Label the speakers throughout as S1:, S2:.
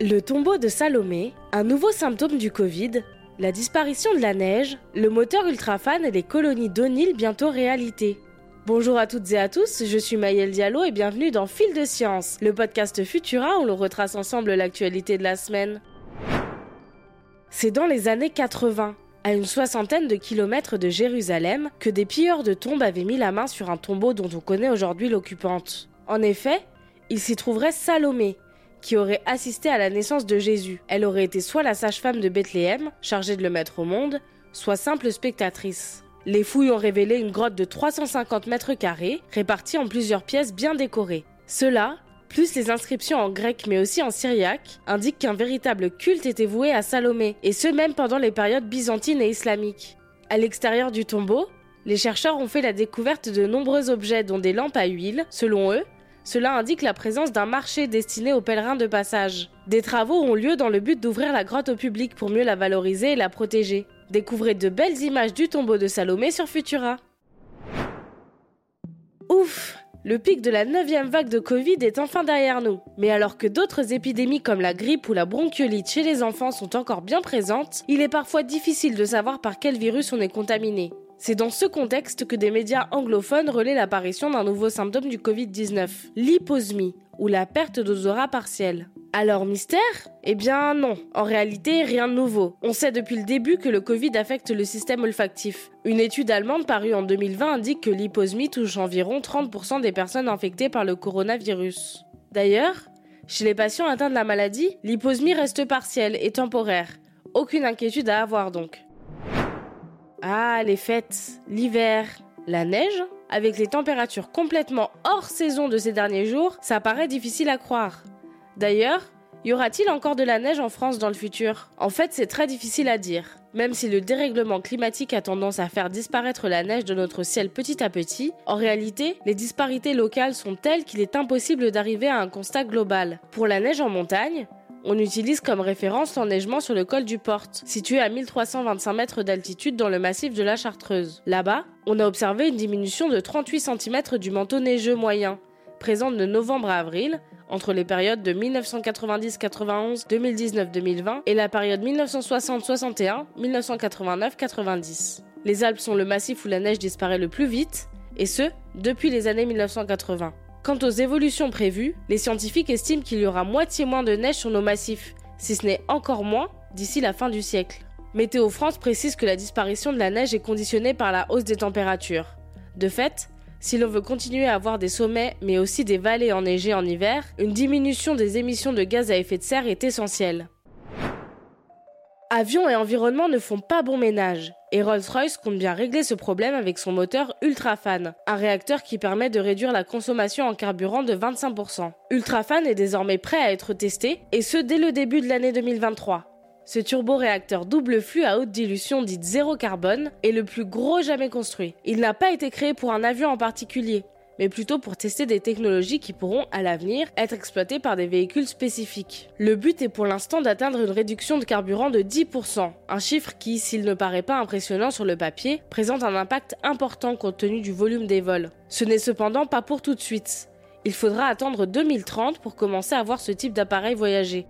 S1: Le tombeau de Salomé, un nouveau symptôme du Covid, la disparition de la neige, le moteur Ultrafan et les colonies d'Onil bientôt réalité. Bonjour à toutes et à tous, je suis Maëlle Diallo et bienvenue dans Fil de Science, le podcast Futura où l'on retrace ensemble l'actualité de la semaine. C'est dans les années 80, à une soixantaine de kilomètres de Jérusalem, que des pilleurs de tombes avaient mis la main sur un tombeau dont on connaît aujourd'hui l'occupante. En effet, il s'y trouverait Salomé, qui aurait assisté à la naissance de Jésus. Elle aurait été soit la sage-femme de Bethléem, chargée de le mettre au monde, soit simple spectatrice. Les fouilles ont révélé une grotte de 350 mètres carrés, répartie en plusieurs pièces bien décorées. Cela, plus les inscriptions en grec mais aussi en syriaque, indiquent qu'un véritable culte était voué à Salomé, et ce même pendant les périodes byzantines et islamiques. À l'extérieur du tombeau, les chercheurs ont fait la découverte de nombreux objets dont des lampes à huile, selon eux, cela indique la présence d'un marché destiné aux pèlerins de passage. Des travaux ont lieu dans le but d'ouvrir la grotte au public pour mieux la valoriser et la protéger. Découvrez de belles images du tombeau de Salomé sur Futura. Ouf le pic de la 9 vague de Covid est enfin derrière nous. Mais alors que d'autres épidémies comme la grippe ou la bronchiolite chez les enfants sont encore bien présentes, il est parfois difficile de savoir par quel virus on est contaminé. C'est dans ce contexte que des médias anglophones relaient l'apparition d'un nouveau symptôme du Covid-19, l'hyposmie, ou la perte d'odorat partielle. Alors mystère? Eh bien non, en réalité rien de nouveau. On sait depuis le début que le Covid affecte le système olfactif. Une étude allemande parue en 2020 indique que l'hyposmie touche environ 30% des personnes infectées par le coronavirus. D'ailleurs, chez les patients atteints de la maladie, l'hyposmie reste partielle et temporaire. Aucune inquiétude à avoir donc. Ah, les fêtes, l'hiver, la neige Avec les températures complètement hors saison de ces derniers jours, ça paraît difficile à croire. D'ailleurs, y aura-t-il encore de la neige en France dans le futur? En fait, c'est très difficile à dire. Même si le dérèglement climatique a tendance à faire disparaître la neige de notre ciel petit à petit, en réalité, les disparités locales sont telles qu'il est impossible d'arriver à un constat global. Pour la neige en montagne, on utilise comme référence l'enneigement sur le col du Porte, situé à 1325 mètres d'altitude dans le massif de la Chartreuse. Là-bas, on a observé une diminution de 38 cm du manteau neigeux moyen, présent de novembre à avril, entre les périodes de 1990-91, 2019-2020 et la période 1960-61, 1989-90. Les Alpes sont le massif où la neige disparaît le plus vite, et ce, depuis les années 1980. Quant aux évolutions prévues, les scientifiques estiment qu'il y aura moitié moins de neige sur nos massifs, si ce n'est encore moins d'ici la fin du siècle. Météo France précise que la disparition de la neige est conditionnée par la hausse des températures. De fait, si l'on veut continuer à avoir des sommets mais aussi des vallées enneigées en hiver, une diminution des émissions de gaz à effet de serre est essentielle. Avions et environnement ne font pas bon ménage, et Rolls-Royce compte bien régler ce problème avec son moteur Ultrafan, un réacteur qui permet de réduire la consommation en carburant de 25%. Ultrafan est désormais prêt à être testé, et ce dès le début de l'année 2023. Ce turboréacteur double flux à haute dilution dite zéro carbone est le plus gros jamais construit. Il n'a pas été créé pour un avion en particulier, mais plutôt pour tester des technologies qui pourront, à l'avenir, être exploitées par des véhicules spécifiques. Le but est pour l'instant d'atteindre une réduction de carburant de 10%, un chiffre qui, s'il ne paraît pas impressionnant sur le papier, présente un impact important compte tenu du volume des vols. Ce n'est cependant pas pour tout de suite. Il faudra attendre 2030 pour commencer à voir ce type d'appareil voyager.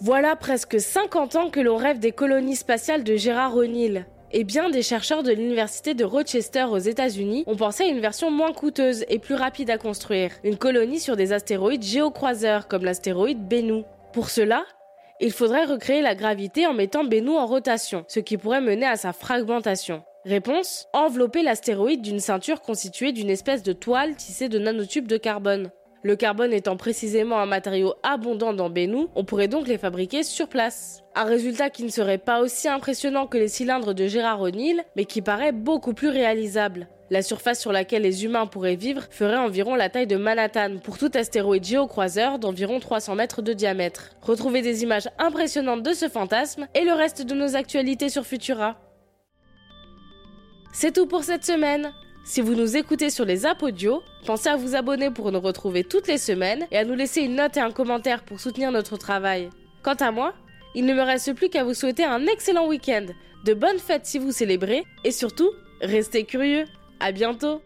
S1: Voilà presque 50 ans que l'on rêve des colonies spatiales de Gérard O'Neill. Et bien des chercheurs de l'université de Rochester aux États-Unis ont pensé à une version moins coûteuse et plus rapide à construire, une colonie sur des astéroïdes géocroiseurs comme l'astéroïde Bennu. Pour cela, il faudrait recréer la gravité en mettant Bennu en rotation, ce qui pourrait mener à sa fragmentation. Réponse Envelopper l'astéroïde d'une ceinture constituée d'une espèce de toile tissée de nanotubes de carbone. Le carbone étant précisément un matériau abondant dans Bennu, on pourrait donc les fabriquer sur place. Un résultat qui ne serait pas aussi impressionnant que les cylindres de Gérard O'Neill, mais qui paraît beaucoup plus réalisable. La surface sur laquelle les humains pourraient vivre ferait environ la taille de Manhattan pour tout astéroïde géocroiseur d'environ 300 mètres de diamètre. Retrouvez des images impressionnantes de ce fantasme et le reste de nos actualités sur Futura. C'est tout pour cette semaine. Si vous nous écoutez sur les apps audio, pensez à vous abonner pour nous retrouver toutes les semaines et à nous laisser une note et un commentaire pour soutenir notre travail. Quant à moi, il ne me reste plus qu'à vous souhaiter un excellent week-end, de bonnes fêtes si vous célébrez et surtout, restez curieux. À bientôt!